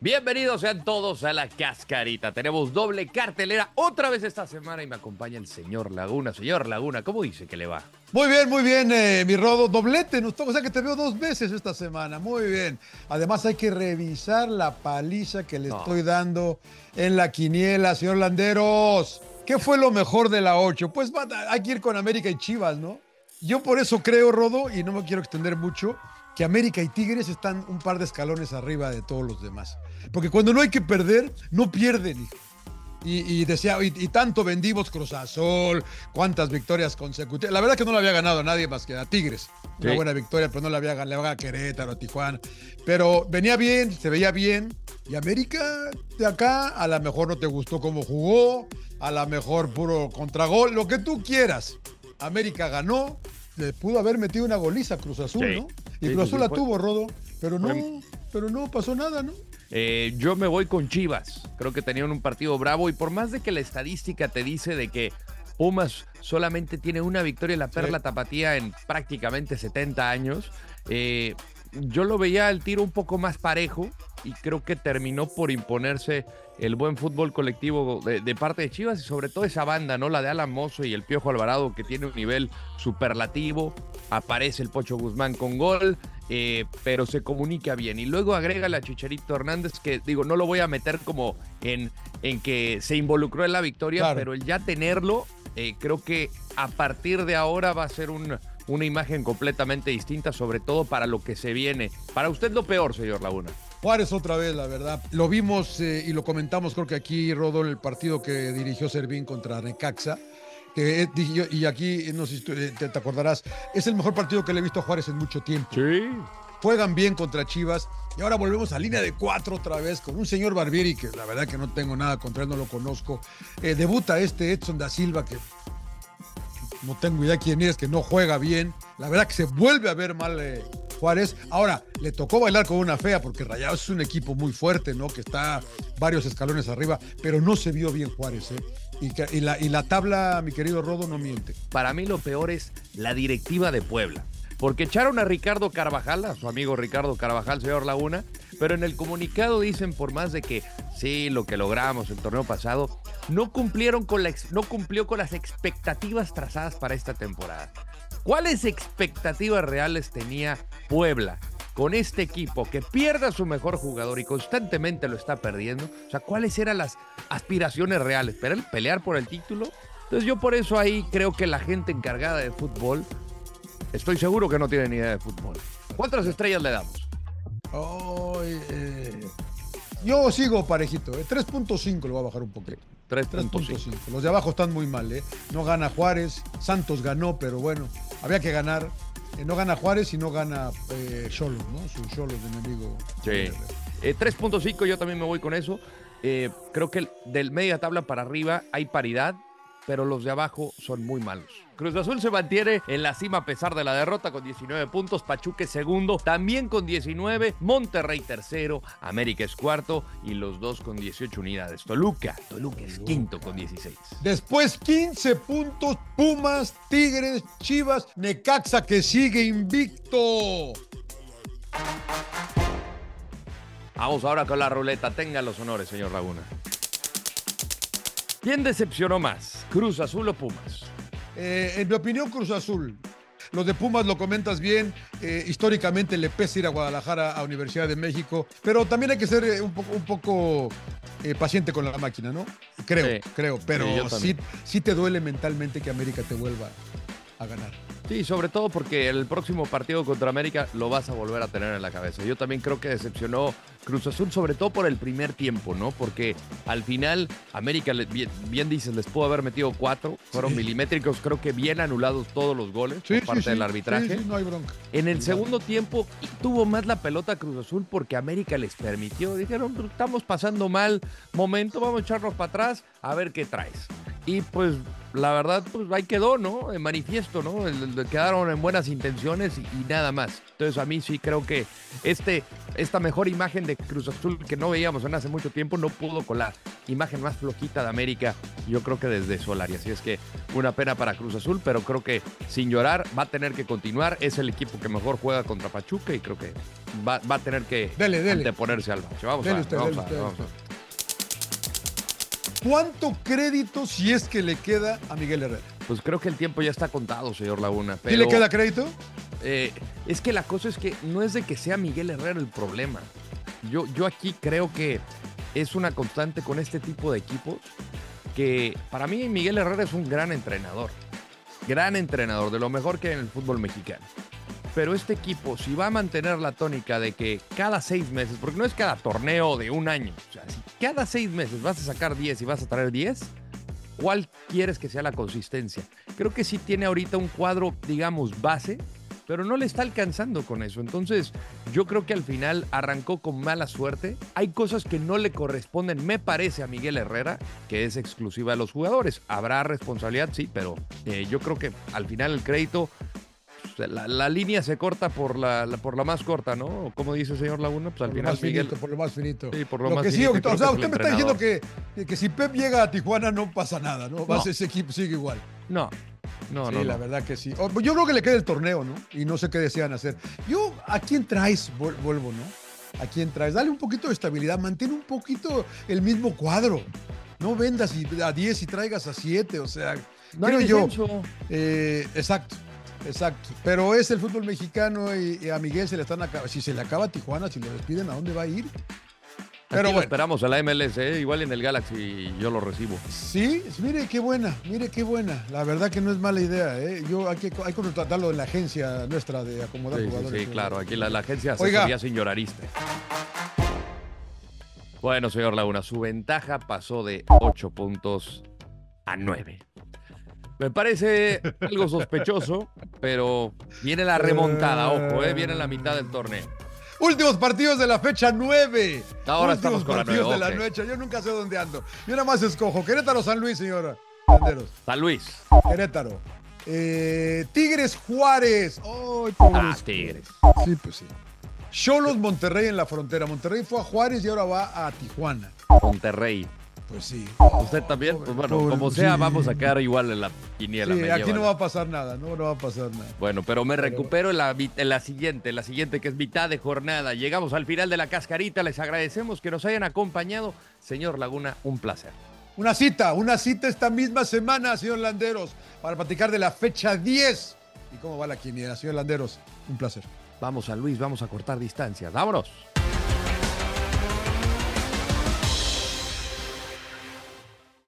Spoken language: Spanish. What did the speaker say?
Bienvenidos sean todos a la cascarita. Tenemos doble cartelera otra vez esta semana y me acompaña el señor Laguna. Señor Laguna, ¿cómo dice que le va? Muy bien, muy bien, eh, mi Rodo. Doblete, nos toca, o sea que te veo dos veces esta semana. Muy bien. Además, hay que revisar la paliza que le No. estoy dando en la quiniela, señor Landeros. ¿Qué fue lo mejor de la 8? Pues hay que ir con América y Chivas, ¿no? Yo por eso creo, Rodo, y no me quiero extender mucho, que América y Tigres están un par de escalones arriba de todos los demás. Porque cuando no hay que perder, no pierden, hijo. Y, y decía, y, y tanto vendimos Cruz Azul, cuántas victorias consecutivas. La verdad que no le había ganado a nadie más que a Tigres. Una buena victoria, pero no le había ganado le había ganado a Querétaro, a Tijuana. Pero venía bien, se veía bien. Y América de acá, a lo mejor no te gustó cómo jugó, a lo mejor puro contragol, lo que tú quieras. América ganó, le pudo haber metido una goliza a Cruz Azul, Sí. ¿no? Y Sí, Cruz Azul la fue- tuvo, Rodo. Pero no, pero no pasó nada, ¿no? Eh, yo me voy con Chivas. Creo que tenían un partido bravo y por más de que la estadística te dice de que Pumas solamente tiene una victoria en la Perla Tapatía en prácticamente 70 años, eh, yo lo veía al tiro un poco más parejo y creo que terminó por imponerse el buen fútbol colectivo de, de parte de Chivas y sobre todo esa banda, ¿no? La de Alan Mozo y el Piojo Alvarado que tiene un nivel superlativo. Aparece el Pocho Guzmán con gol, eh, pero se comunica bien. Y luego agrega la Chicharito Hernández, que digo, no lo voy a meter como en, en que se involucró en la victoria, Claro. pero el ya tenerlo, eh, creo que a partir de ahora va a ser un- una imagen completamente distinta, sobre todo para lo que se viene. Para usted lo peor, señor Laguna. Juárez otra vez, la verdad. Lo vimos eh, y lo comentamos, creo que aquí, Rodó, en el partido que dirigió Servín contra Necaxa. Que, eh, y aquí, no sé si eh, te, te acordarás, es el mejor partido que le he visto a Juárez en mucho tiempo. Sí. Juegan bien contra Chivas y ahora volvemos a línea de cuatro otra vez con un señor Barbieri que la verdad que no tengo nada contra él, no lo conozco. Eh, debuta este Edson da Silva que no tengo idea quién es, que no juega bien. La verdad que se vuelve a ver mal eh, Juárez. Ahora, le tocó bailar con una fea porque Rayados es un equipo muy fuerte, ¿no? Que está varios escalones arriba, pero no se vio bien Juárez, ¿eh? Y, la, tabla, mi querido Rodo, no miente. Para mí lo peor es la directiva de Puebla. Porque echaron a Ricardo Carvajal, a su amigo Ricardo Carvajal, señor Laguna, pero en el comunicado dicen por más de que sí, lo que logramos el torneo pasado, no cumplieron con no cumplió con las expectativas trazadas para esta temporada. ¿Cuáles expectativas reales tenía Puebla con este equipo que pierda a su mejor jugador y constantemente lo está perdiendo? O sea, ¿cuáles eran las aspiraciones reales? ¿Pero el pelear por el título? Entonces yo por eso ahí creo que la gente encargada de fútbol, estoy seguro que no tiene ni idea de fútbol. ¿Cuántas estrellas le damos? Eh, yo sigo parejito, ¿eh? 3.5 lo voy a bajar un poquito. 3.5. 3.5. Los de abajo están muy mal, ¿eh? No gana Juárez, Santos ganó, pero bueno, había que ganar. Eh, no gana Juárez y no gana eh, Cholos, ¿no? Su Cholos de mi amigo. Sí. Eh, 3.5 yo también me voy con eso. Eh, creo que el- del media tabla para arriba hay paridad, pero los de abajo son muy malos. Cruz Azul se mantiene en la cima a pesar de la derrota con 19 puntos, Pachuque segundo, también con 19, Monterrey tercero, América es cuarto y los dos con 18 unidades. Toluca, Toluca es quinto con 16. Después 15 puntos, Pumas, Tigres, Chivas, Necaxa que sigue invicto. Vamos ahora con la ruleta. Tenga los honores, señor Laguna. ¿Quién decepcionó más? ¿Cruz Azul o Pumas? Eh, en mi opinión, Cruz Azul. Los de Pumas lo comentas bien. eh, históricamente le pesa ir a Guadalajara a Universidad de México. Pero también hay que ser eh, un poco, un poco eh, paciente con la máquina, ¿no? Creo, Sí. creo. Pero sí te duele mentalmente que América te vuelva a ganar. Sí, sobre todo porque el próximo partido contra América lo vas a volver a tener en la cabeza. Yo también creo que decepcionó Cruz Azul, sobre todo por el primer tiempo, ¿no? Porque al final América, bien, bien dices, les pudo haber metido cuatro, fueron Sí. milimétricos, creo que bien anulados todos los goles Sí, por parte sí, del arbitraje. sí, sí, no hay bronca. En el segundo tiempo tuvo más la pelota Cruz Azul porque América les permitió. Dijeron, estamos pasando mal momento, vamos a echarnos para atrás a ver qué traes. Y pues la verdad, pues ahí quedó, ¿no? En manifiesto, ¿no? quedaron en buenas intenciones y, nada más. Entonces a mí sí creo que este, esta mejor imagen de Cruz Azul que no veíamos en hace mucho tiempo no pudo con la imagen más flojita de América, yo creo que desde Solari. Así es que una pena para Cruz Azul, pero creo que sin llorar va a tener que continuar. Es el equipo que mejor juega contra Pachuca y creo que va, a tener que anteponerse al bache. Vamos, a, vamos, a, ¿Cuánto crédito si es que le queda a Miguel Herrera? Pues creo que el tiempo ya está contado, señor Laguna. ¿Y le queda crédito? Eh, es que la cosa es que no es de que sea Miguel Herrera el problema. Yo, yo aquí creo que es una constante con este tipo de equipos que para mí Miguel Herrera es un gran entrenador. Gran entrenador, de lo mejor que hay en el fútbol mexicano pero este equipo, si va a mantener la tónica de que cada seis meses, porque no es cada torneo de un año, o sea, cada seis meses vas a sacar 10 y vas a traer 10, ¿cuál quieres que sea la consistencia? Creo que sí tiene ahorita un cuadro, digamos, base, pero no le está alcanzando con eso. Entonces, yo creo que al final arrancó con mala suerte. Hay cosas que no le corresponden, me parece, a Miguel Herrera, que es exclusiva de los jugadores. Habrá responsabilidad, sí, pero eh, yo creo que al final el crédito la, línea se corta por la, por la más corta, ¿no? Como dice el señor Laguna, pues al final Miguel... por lo más finito. Sí, por lo, más que finito. Sí, o sea, usted me está diciendo que, que, si Pep llega a Tijuana no pasa nada, ¿no? ese equipo sigue igual. No, no, no. Sí, la verdad que sí. Yo creo que le queda el torneo, ¿no? Y no sé qué desean hacer. Yo, ¿a quién traes? Vuelvo, ¿no? ¿A quién traes? Dale un poquito de estabilidad, mantén un poquito el mismo cuadro. No vendas a 10 y traigas a 7, o sea, no creo yo. Eh, exacto. Exacto. Pero es el fútbol mexicano y, a Miguel se le están acabando. Si se le acaba Tijuana, si le despiden, ¿a dónde va a ir? Pero bueno. esperamos a la MLS, ¿eh? igual en el Galaxy yo lo recibo. Sí, mire qué buena, mire qué buena. La verdad que no es mala idea. ¿eh? Yo hay que, hay que contratarlo en la agencia nuestra de acomodar jugadores. Sí, claro, aquí la, agencia sería sin llorarista. Bueno, señor Laguna, su ventaja pasó de 8 puntos a 9. Me parece algo sospechoso, pero viene la remontada, ojo, ¿eh? viene la mitad del torneo. Últimos partidos de la fecha 9. Ahora estamos con la partidos de la noche. Yo nunca sé dónde ando. Yo nada más escojo. Querétaro, San Luis, señora. San Luis. Querétaro. Eh, Tigres, Juárez. ah, Tigres. Sí, pues sí. Cholos, Monterrey en la frontera. Monterrey fue a Juárez y ahora va a Tijuana. Monterrey. Pues sí. ¿Usted también? Pues bueno, como sea, vamos a quedar igual en la quiniela. Sí, aquí no va a pasar nada, no, no va a pasar nada. Bueno, pero me recupero en la, en la siguiente, la siguiente que es mitad de jornada. Llegamos al final de la cascarita, les agradecemos que nos hayan acompañado. Señor Laguna, un placer. Una cita, una cita esta misma semana, señor Landeros, para platicar de la fecha 10 y cómo va la quiniela. Señor Landeros, un placer. Vamos a Luis, vamos a cortar distancias. Vámonos.